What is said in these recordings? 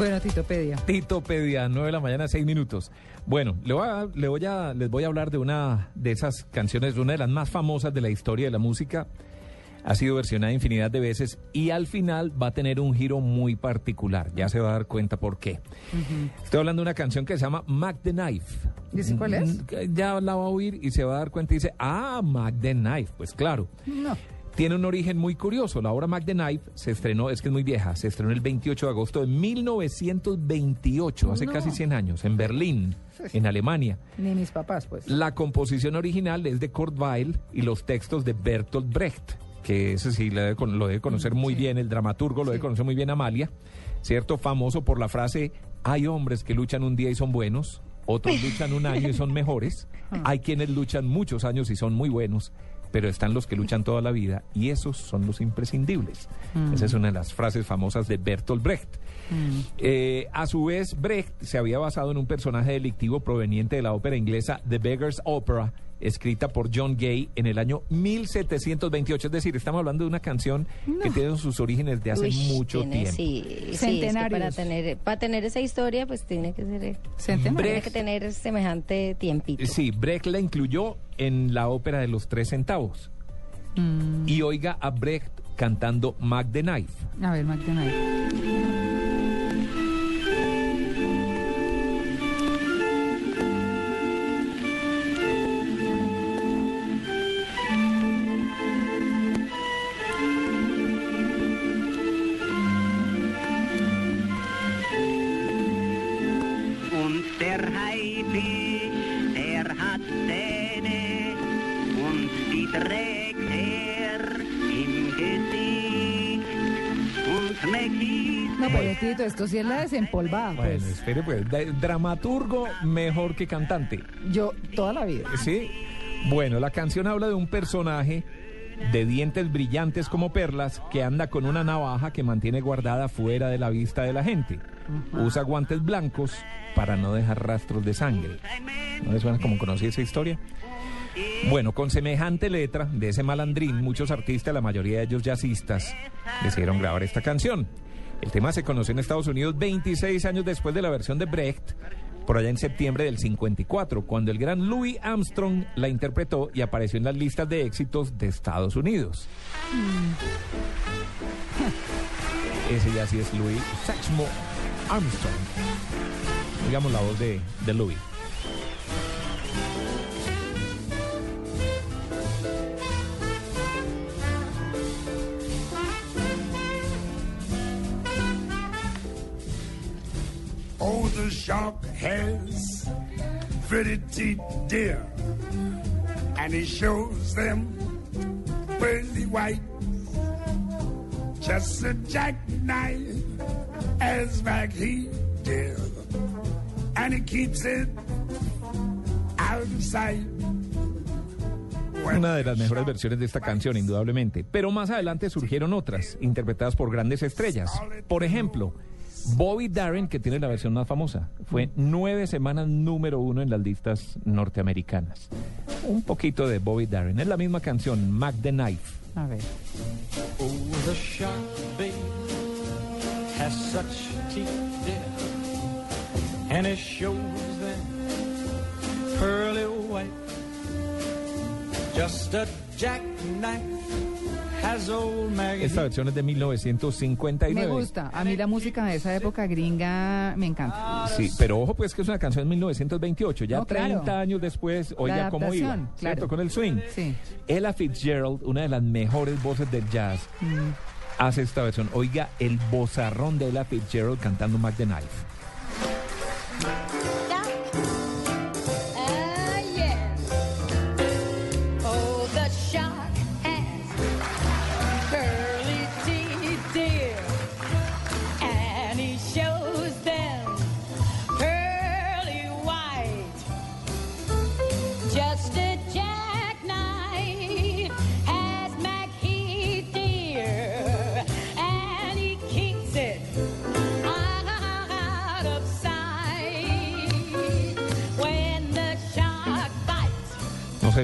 Bueno, Titopedia. Titopedia, 9 de la mañana, 6 minutos. Bueno, le voy a, le voy a, les voy a hablar de una de esas canciones, una de las más famosas de la historia de la música. Ha sido versionada infinidad de veces y al final va a tener un giro muy particular. Ya se va a dar cuenta por qué. Estoy hablando de una canción que se llama Mac the Knife. ¿Dice cuál es? Mm, Ya la va a oír y se va a dar cuenta y dice, ah, Mac the Knife. Pues claro. No. Tiene un origen muy curioso. La obra Mac the Knife se estrenó, es que es muy vieja, se estrenó el 28 de agosto de 1928, hace casi 100 años, en Berlín, en Alemania. Ni mis papás, pues. La composición original es de Kurt Weill y los textos de Bertolt Brecht, que ese sí lo debe, lo debe conocer muy Sí. bien, el dramaturgo lo debe conocer muy bien Amalia, ¿cierto? Famoso por la frase, hay hombres que luchan un día y son buenos, otros luchan un año y son mejores, hay quienes luchan muchos años y son muy buenos, pero están los que luchan toda la vida y esos son los imprescindibles. Esa es una de las frases famosas de Bertolt Brecht. Eh, a su vez, Brecht se había basado en un personaje delictivo proveniente de la ópera inglesa The Beggar's Opera, escrita por John Gay en el año 1728. Es decir, estamos hablando de una canción que tiene sus orígenes de hace Uy, mucho tiene- tiempo. Sí, sí, es que Centenarios. para tener para tener esa historia, pues tiene que ser Centenario. tiene que tener semejante tiempito. Sí, Brecht la incluyó en la ópera de los tres centavos. Mm, Y oiga a Brecht cantando Mac the Knife. a ver, McDonald's. Esto sí es la desempolvada. Bueno, Pues. espere pues, dramaturgo mejor que cantante. Yo, toda la vida. Sí. Bueno, la canción habla de un personaje de dientes brillantes como perlas que anda con una navaja que mantiene guardada fuera de la vista de la gente. Usa guantes blancos para no dejar rastros de sangre. ¿No les suena como conocí esa historia? Bueno, con semejante letra de ese malandrín, muchos artistas, la mayoría de ellos jazzistas, decidieron grabar esta canción. El tema se conoció en Estados Unidos 26 años después de la versión de Brecht, por allá en septiembre del 54, cuando el gran Louis Armstrong la interpretó y apareció en las listas de éxitos de Estados Unidos. Ese ya sí es Louis Satchmo Armstrong. Digamos la voz de, de Louis. Shark has pretty teeth, dear, and he shows them pearly white. Just a jackknife as back he and he keeps it out of sight. Una de las mejores versiones de esta canción, indudablemente. Pero más adelante surgieron otras, interpretadas por grandes estrellas. Por ejemplo, Bobby Darin, que tiene la versión más famosa, fue nueve semanas número uno en las listas norteamericanas. Un poquito de Bobby Darin. Es la misma canción, Mac the Knife. A ver. Oh, the shark, babe, has such teeth, dear, and it shows them pearly white. Just a jackknife. Esta versión es de 1959. Me gusta. A mí la música de esa época gringa me encanta. Sí, pero ojo pues que es una canción de 1928, ya No, claro. 30 años después, oiga cómo iba, adaptación, ¿cierto? claro. Con el swing. Sí. Ella Fitzgerald, una de las mejores voces del jazz, Mm. hace esta versión. Oiga el bozarrón de Ella Fitzgerald cantando Mac the Knife.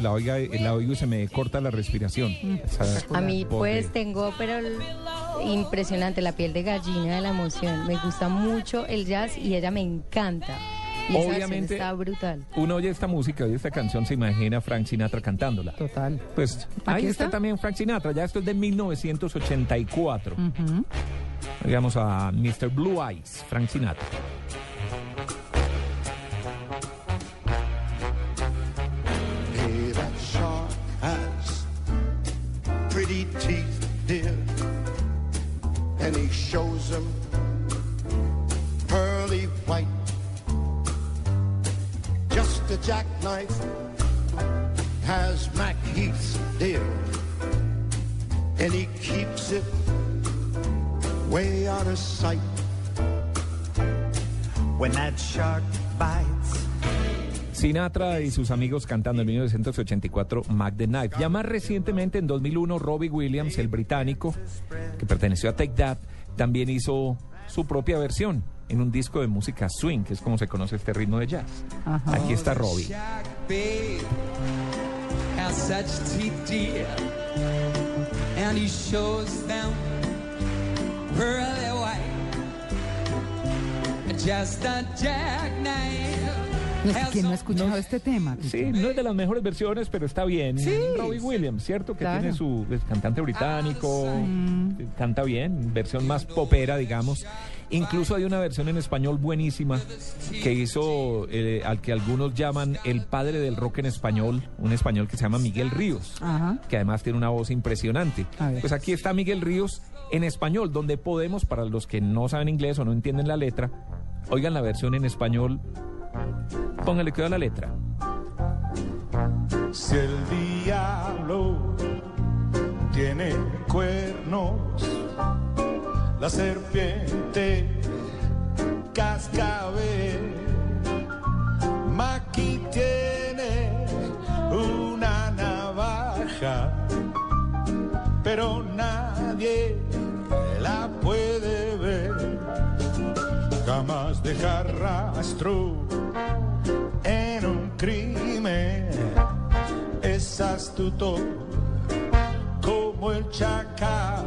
La oiga, la oigo y se me corta la respiración. A mí pues tengo, pero el- impresionante, la piel de gallina de la emoción. Me gusta mucho el jazz y ella me encanta. Y Obviamente- está brutal. Uno oye esta música, oye esta canción, se imagina a Frank Sinatra cantándola. Total. Pues Aquí ahí está está. también Frank Sinatra, ya esto es de 1984. Ujú. Digamos a Mr. Blue Eyes, Frank Sinatra. And he shows them pearly white. Just a jackknife has Mac Heath's dear. And he keeps it way out of sight. When that shark bites, Sinatra y sus amigos cantando en 1984 Mac the Knife. Ya más recientemente, en 2001, Robbie Williams, el británico, que perteneció a Take That, también hizo su propia versión en un disco de música swing, que es como se conoce este ritmo de jazz. Ajá. Aquí está Robbie. Shark babe has such teeth, dear, and he shows them pearly white. Just a jackknife. No sé quién no ha escuchado este tema. Sí, no es de las mejores versiones, pero está bien. Sí. Robbie Williams, ¿cierto? Que Claro. tiene su cantante británico, canta bien, versión más popera, digamos. Incluso hay una versión en español buenísima que hizo eh, al que algunos llaman el padre del rock en español, un español que se llama Miguel Ríos, Ajá. que además tiene una voz impresionante. Pues aquí está Miguel Ríos en español, donde podemos, para los que no saben inglés o no entienden la letra, oigan la versión en español. Póngale cuidado a la letra. Si el diablo tiene cuernos, la serpiente cascabel, Maki tiene una navaja, pero nadie la puede ver. Jamás dejar rastro es astuto como el chacal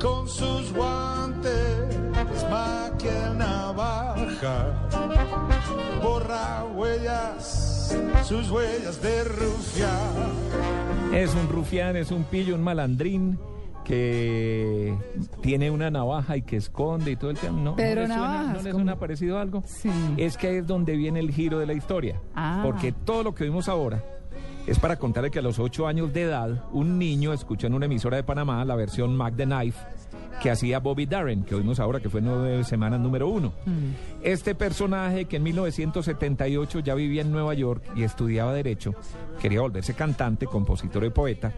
con sus guantes maquia navaja borra huellas sus huellas de rufián. Es un rufián, es un pillo, un malandrín que tiene una navaja y que esconde y todo el tema. ¿No, Pedro ¿no suena, Navajas, ¿no le como- suena parecido algo? Sí. Es que ahí es donde viene el giro de la historia. Ah. Porque todo lo que vimos ahora es para contarle que a los ocho años de edad, un niño escuchó en una emisora de Panamá la versión Mac the Knife que hacía Bobby Darren, que oímos ahora que fue nueve semanas número uno. Este personaje que en 1978 ya vivía en Nueva York y estudiaba Derecho, quería volverse cantante, compositor y poeta,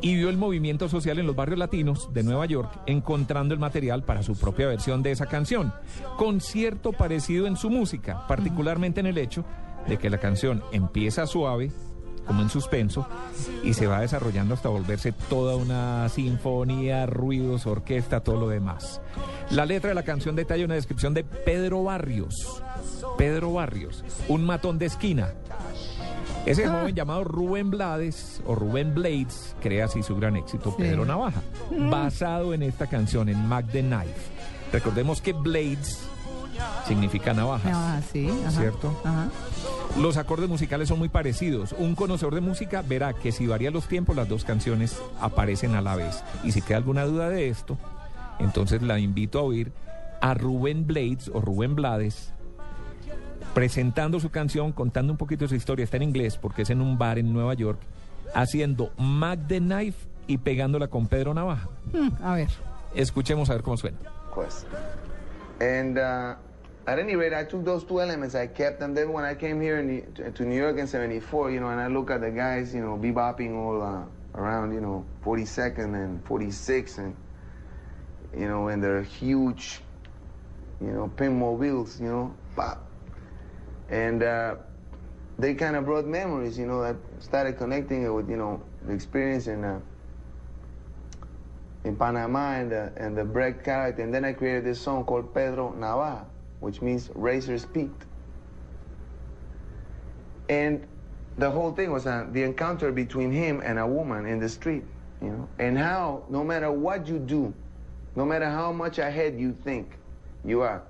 y vio el movimiento social en los barrios latinos de Nueva York, encontrando el material para su propia versión de esa canción, con cierto parecido en su música, particularmente en el hecho de que la canción empieza suave, como en suspenso, y se va desarrollando hasta volverse toda una sinfonía, ruidos, orquesta, todo lo demás. La letra de la canción detalla una descripción de Pedro Barrios. Pedro Barrios, un matón de esquina. Ese joven llamado Rubén Blades o Rubén Blades crea así su gran éxito. Pedro Navaja, basado en esta canción, en Mac the Knife. Recordemos que Blades significa navajas. Ah, sí. Ajá. ¿Cierto? Ajá. Los acordes musicales son muy parecidos. Un conocedor de música verá que si varían los tiempos, las dos canciones aparecen a la vez. Y si queda alguna duda de esto, entonces la invito a oír a Rubén Blades o Rubén Blades presentando su canción, contando un poquito su historia. Está en inglés porque es en un bar en Nueva York, haciendo Mac the Knife y pegándola con Pedro Navaja. Mm, a ver. Escuchemos a ver cómo suena. quest. And uh, at any rate, I took those two elements, I kept them. Then when I came here in the, to New York in '74, you know, and I look at the guys, you know, bebopping all uh, around, you know, 42nd and 46, and you know, and they're huge, you know, pinmobiles, you know, pop, and uh, they kind of brought memories, you know, I started connecting it with, you know, the experience in. Uh, in Panama and the, and the break character. And then I created this song called Pedro Navaja, which means razor's peaked. And the whole thing was uh, the encounter between him and a woman in the street, you know, and how no matter what you do, no matter how much ahead you think you are,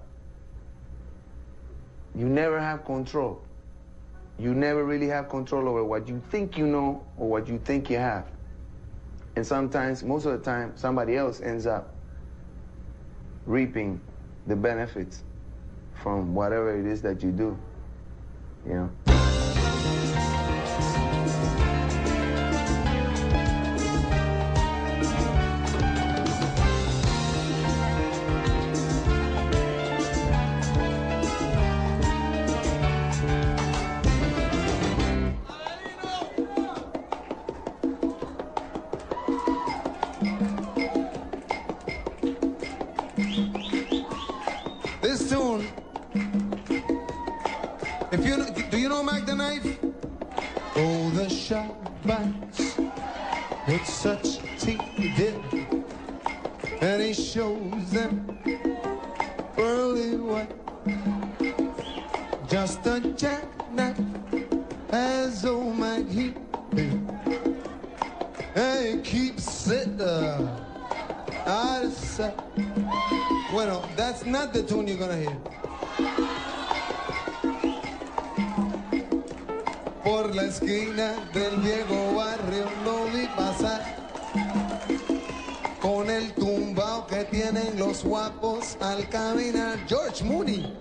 you never have control. You never really have control over what you think you know or what you think you have. And sometimes, most of the time, somebody else ends up reaping the benefits from whatever it is that you do. You know? Bites with such teeth he did, and he shows them early what Just a jackknife as old Mac he did, and he keeps it uh, out of sight. Bueno, that's not the tune you're gonna hear. Por la esquina del viejo barrio lo vi pasar con el tumbao que tienen los guapos al caminar. George Mooney,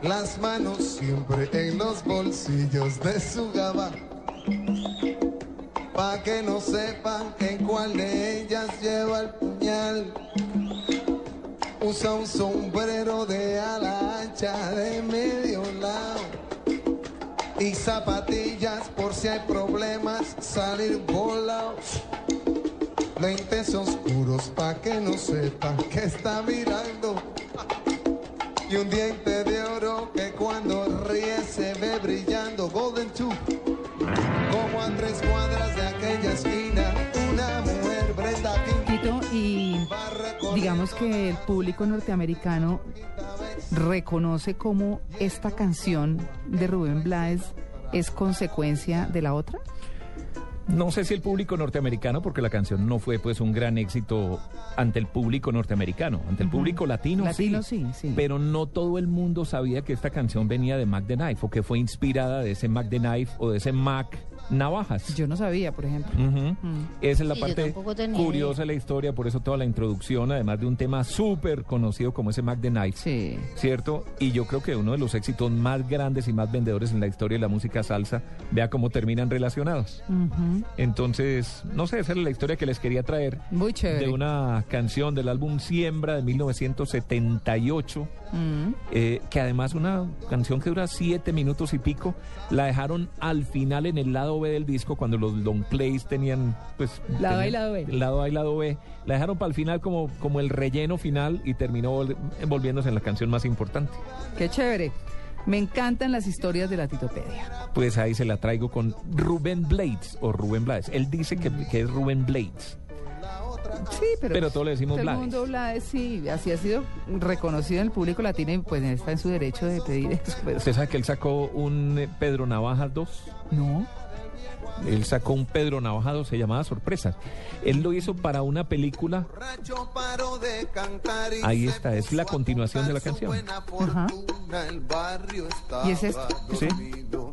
las manos siempre en los bolsillos de su gaba. Pa' que no sepan en cuál de ellas lleva el puñal. Usa un sombrero de ala ancha de medio lado y zapatillas por si hay problemas salir volados. Lentes oscuros pa' que no sepan que está mirando. Y un diente de oro que cuando ríe se ve brillando. Golden Tooth. Como a tres cuadras de aquella esquina, una mujer Brenda y digamos que el público norteamericano reconoce cómo esta canción de Rubén Blades es consecuencia de la otra. No sé si el público norteamericano, porque la canción no fue pues un gran éxito ante el público norteamericano, ante el público latino, Latino, sí, sí. Pero no todo el mundo sabía que esta canción venía de Mac the Knife o que fue inspirada de ese Mac the Knife o de ese Mac Navajas. Yo no sabía, por ejemplo. Mm. Esa es la Sí, parte curiosa de la historia, por eso toda la introducción, además de un tema súper conocido como ese Mac the Knife. Sí. ¿Cierto? Y yo creo que uno de los éxitos más grandes y más vendedores en la historia de la música salsa, vea cómo terminan relacionados. Entonces, no sé, esa es la historia que les quería traer Muy chévere. de una canción del álbum Siembra de 1978, Mm. eh, que además una canción que dura siete minutos y pico, la dejaron al final en el lado B del disco cuando los long plays tenían, pues... Lado A y lado B. Lado A y lado B. La dejaron para el final como, como el relleno final y terminó vol- volviéndose en la canción más importante. Qué chévere. Me encantan las historias de la Titopedia. Pues ahí se la traigo con Rubén Blades o Rubén Blades. Él dice que, que es Rubén Blades. Sí, pero, Pero todos le decimos todo el Blades. mundo Blades, sí, así ha sido reconocido en el público latino y pues está en su derecho de pedir eso. pero- ¿Usted sabe que él sacó un eh, Pedro Navajas 2? No. Él sacó un Pedro Navajas 2, se llamaba Sorpresas. Él lo hizo para una película. Ahí está, es la continuación de la canción. Ajá. ¿Y es esto? Sí.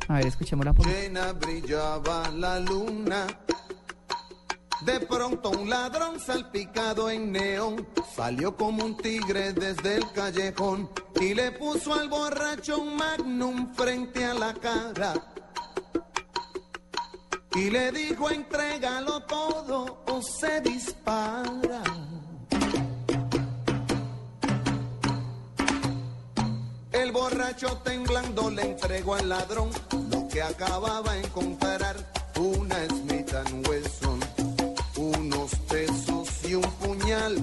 A ver, escuchémosla. Llena brillaba la luna. De pronto un ladrón salpicado en neón salió como un tigre desde el callejón y le puso al borracho un magnum frente a la cara. Y le dijo, entrégalo todo o se dispara. El borracho temblando le entregó al ladrón lo que acababa de encontrar, una Smith Wesson, unos pesos y un puñal.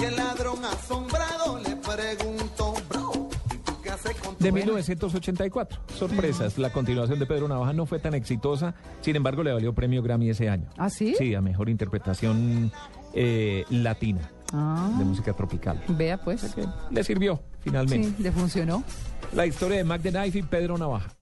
Y el ladrón asombrado le preguntó, bro, ¿y tú qué haces con tu De buena 1984. Sorpresas. La continuación de Pedro Navajas no fue tan exitosa. Sin embargo, le valió premio Grammy ese año. ¿Ah, sí? Sí, a mejor interpretación eh, latina Ah, de música tropical. vea pues. Le sirvió, finalmente. Sí, le funcionó. La historia de Mac the Knife y Pedro Navaja.